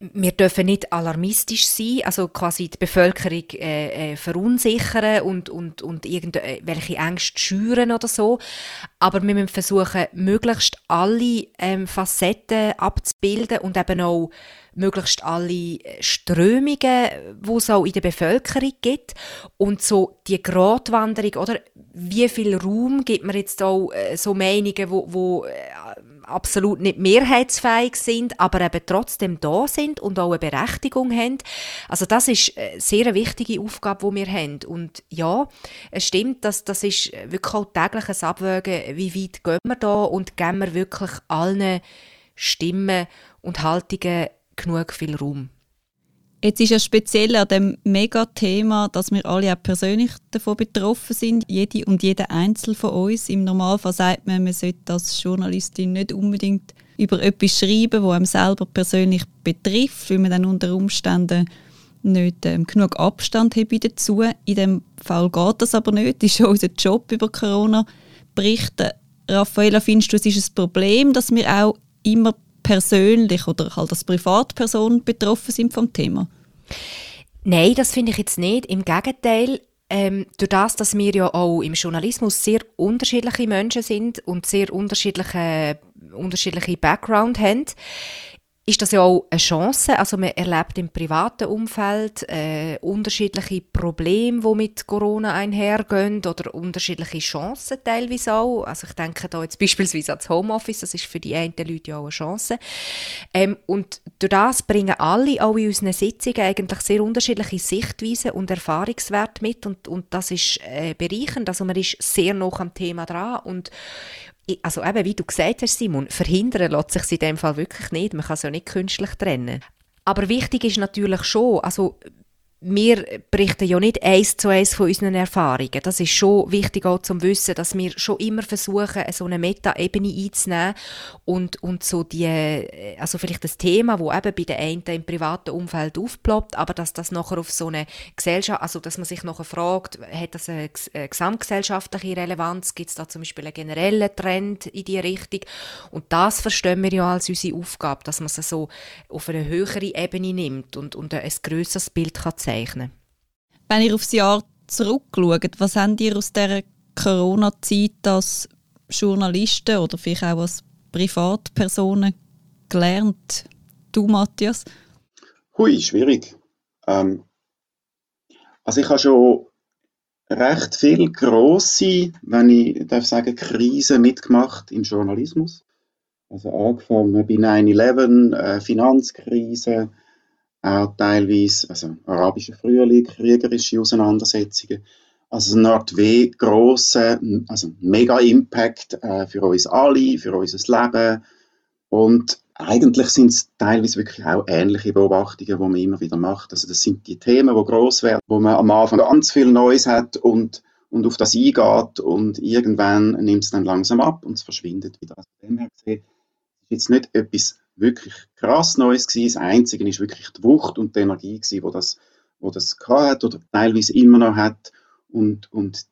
S10: wir dürfen nicht alarmistisch sein, also quasi die Bevölkerung äh, äh, verunsichern und, und, und irgendwelche Ängste schüren oder so. Aber wir müssen versuchen, möglichst alle ähm, Facetten abzubilden und eben auch möglichst alle Strömungen, die es auch in der Bevölkerung gibt. Und so die Gratwanderung, oder wie viel Raum gibt man jetzt auch äh, so Meinungen, wo, wo äh, absolut nicht mehrheitsfähig sind, aber eben trotzdem da sind und auch eine Berechtigung haben. Also das ist eine sehr wichtige Aufgabe, die wir haben. Und ja, es stimmt, dass das ist wirklich auch tägliches Abwägen, wie weit gehen wir da und geben wir wirklich allen Stimmen und Haltungen genug viel Raum.
S1: Jetzt ist es speziell an dem Megathema, dass wir alle auch persönlich davon betroffen sind. Jede und jeder Einzel von uns. Im Normalfall sagt man, man sollte als Journalistin nicht unbedingt über etwas schreiben, das einem selber persönlich betrifft, weil man dann unter Umständen nicht ähm, genug Abstand hat dazu. In dem Fall geht das aber nicht. Das ist unser Job, über Corona berichten. Raffaella, findest du, es ist ein Problem, dass wir auch immer persönlich oder halt als Privatperson betroffen sind vom Thema?
S10: Nein, das finde ich jetzt nicht. Im Gegenteil, ähm, durch das, dass wir ja auch im Journalismus sehr unterschiedliche Menschen sind und sehr unterschiedliche, unterschiedliche Background haben, ist das ja auch eine Chance. Also man erlebt im privaten Umfeld äh, unterschiedliche Probleme, die mit Corona einhergehen oder unterschiedliche Chancen teilweise auch. Also ich denke da jetzt beispielsweise ans Homeoffice, das ist für die einen Leute ja auch eine Chance. Ähm, und durch das bringen alle, auch in unseren Sitzungen, eigentlich sehr unterschiedliche Sichtweisen und Erfahrungswerte mit und, und das ist äh, bereichernd. Also man ist sehr nah am Thema dran und also eben, wie du gesagt hast, Simon, verhindern lässt sich in dem Fall wirklich nicht. Man kann es ja nicht künstlich trennen. Aber wichtig ist natürlich schon, also wir berichten ja nicht eins zu eins von unseren Erfahrungen. Das ist schon wichtig auch zum Wissen, dass wir schon immer versuchen, so eine Meta-Ebene einzunehmen und, und so die, also vielleicht das Thema, wo eben bei den einen im privaten Umfeld aufploppt, aber dass das nachher auf so eine Gesellschaft, also dass man sich nachher fragt, hat das eine, eine gesamtgesellschaftliche Relevanz? Gibt es da zum Beispiel einen generellen Trend in die Richtung? Und das verstehen wir ja als unsere Aufgabe, dass man es so auf eine höhere Ebene nimmt und, und ein grösseres Bild kann zeigen zeichnen.
S1: Wenn ihr aufs Jahr zurückschaut, was habt ihr aus dieser Corona-Zeit als Journalisten oder vielleicht auch als Privatpersonen gelernt? Du, Matthias?
S11: Hui, schwierig. Ähm, also ich habe schon recht viel grosse, wenn ich darf sagen, Krisen mitgemacht im Journalismus. Also angefangen bei 9-11, äh, Finanzkrise, auch teilweise also arabischer Frühling, kriegerische Auseinandersetzungen. Also eine Art wie grossen, also mega Impact äh, für uns alle, für unser Leben. Und eigentlich sind es teilweise wirklich auch ähnliche Beobachtungen, die man immer wieder macht. Also das sind die Themen, die groß werden, wo man am Anfang ganz viel Neues hat und, und auf das eingeht und irgendwann nimmt es dann langsam ab und es verschwindet wieder. Also dem her gesehen ist jetzt nicht etwas wirklich krass Neues gewesen. Das Einzige ist wirklich die Wucht und die Energie gewesen, wo das, wo das hat oder teilweise immer noch hat und, und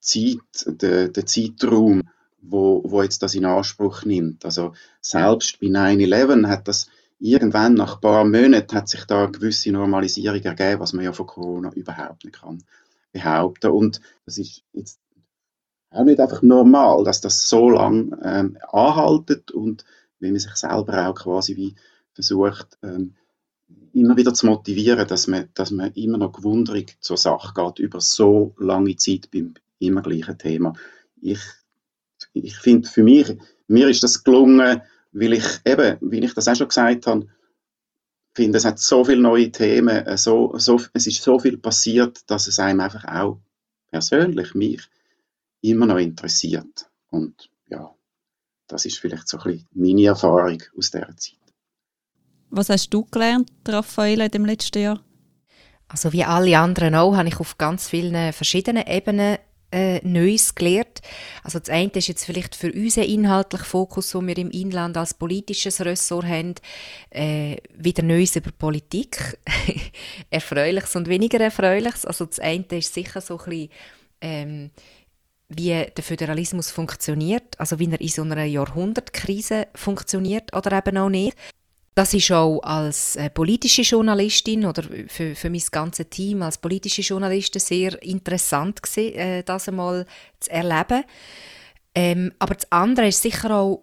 S11: Zeit, der, der Zeitraum, wo, wo jetzt das in Anspruch nimmt. Also selbst bei 9-11 hat das irgendwann nach ein paar Monaten hat sich da eine gewisse Normalisierung ergeben, was man ja von Corona überhaupt nicht kann behaupten. Und das ist jetzt auch nicht einfach normal, dass das so lange ähm, anhaltet und wenn man sich selber auch quasi wie versucht, ähm, immer wieder zu motivieren, dass man, dass man immer noch gewundrig zur Sache geht über so lange Zeit beim immer gleichen Thema. Ich ich finde, für mich, mir ist das gelungen, weil ich eben, wie ich das auch schon gesagt habe, finde, es hat so viele neue Themen, äh, so, so, es ist so viel passiert, dass es einem einfach auch persönlich, mich, immer noch interessiert. Und das ist vielleicht so ein bisschen meine Erfahrung aus dieser Zeit.
S1: Was hast du gelernt, Raffaele, in dem letzten Jahr?
S10: Also wie alle anderen auch, habe ich auf ganz vielen verschiedenen Ebenen äh, Neues gelernt. Also das eine ist jetzt vielleicht für unseren inhaltlichen Fokus, den wir im Inland als politisches Ressort haben, äh, wieder Neues über Politik. Erfreuliches und weniger Erfreuliches. Also das eine ist sicher so ein bisschen, ähm, wie der Föderalismus funktioniert, also wie er in so einer Jahrhundertkrise funktioniert oder eben auch nicht. Das ist auch als äh, politische Journalistin oder für, für mein ganzes Team als politische Journalistin sehr interessant gewesen, äh, das einmal zu erleben. Ähm, aber das andere ist sicher auch,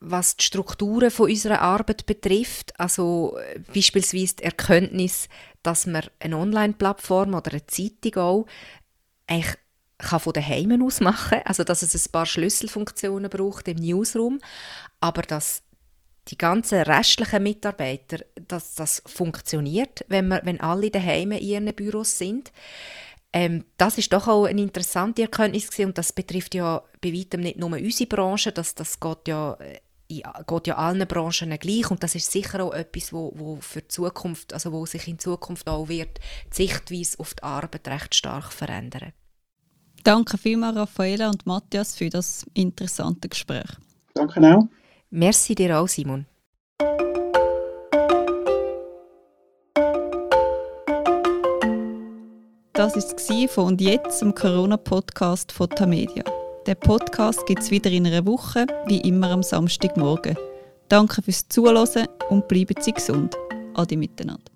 S10: was die Strukturen von unserer Arbeit betrifft, also äh, beispielsweise die Erkenntnis, dass man eine Online-Plattform oder eine Zeitung auch eigentlich kann von daheim aus machen, also dass es ein paar Schlüsselfunktionen braucht im Newsroom, aber dass die ganzen restlichen Mitarbeiter, dass das funktioniert, wenn, wir, wenn alle daheim in ihren Büros sind. Ähm, das ist doch auch eine interessante Erkenntnis gewesen, und das betrifft ja bei weitem nicht nur unsere Branche, das, das geht ja äh, geht ja allen Branchen gleich. Und das ist sicher auch etwas, wo, wo für Zukunft, also wo sich in Zukunft auch wird, die Sichtweise auf die Arbeit recht stark verändern.
S1: Danke vielmals, Raffaella und Matthias, für das interessante Gespräch.
S11: Danke auch.
S10: Merci dir auch, Simon.
S1: Das war es von und jetzt im Corona-Podcast von Tamedia. Der Podcast gibt es wieder in einer Woche, wie immer am Samstagmorgen. Danke fürs Zuhören und bleiben Sie gesund. Adi miteinander.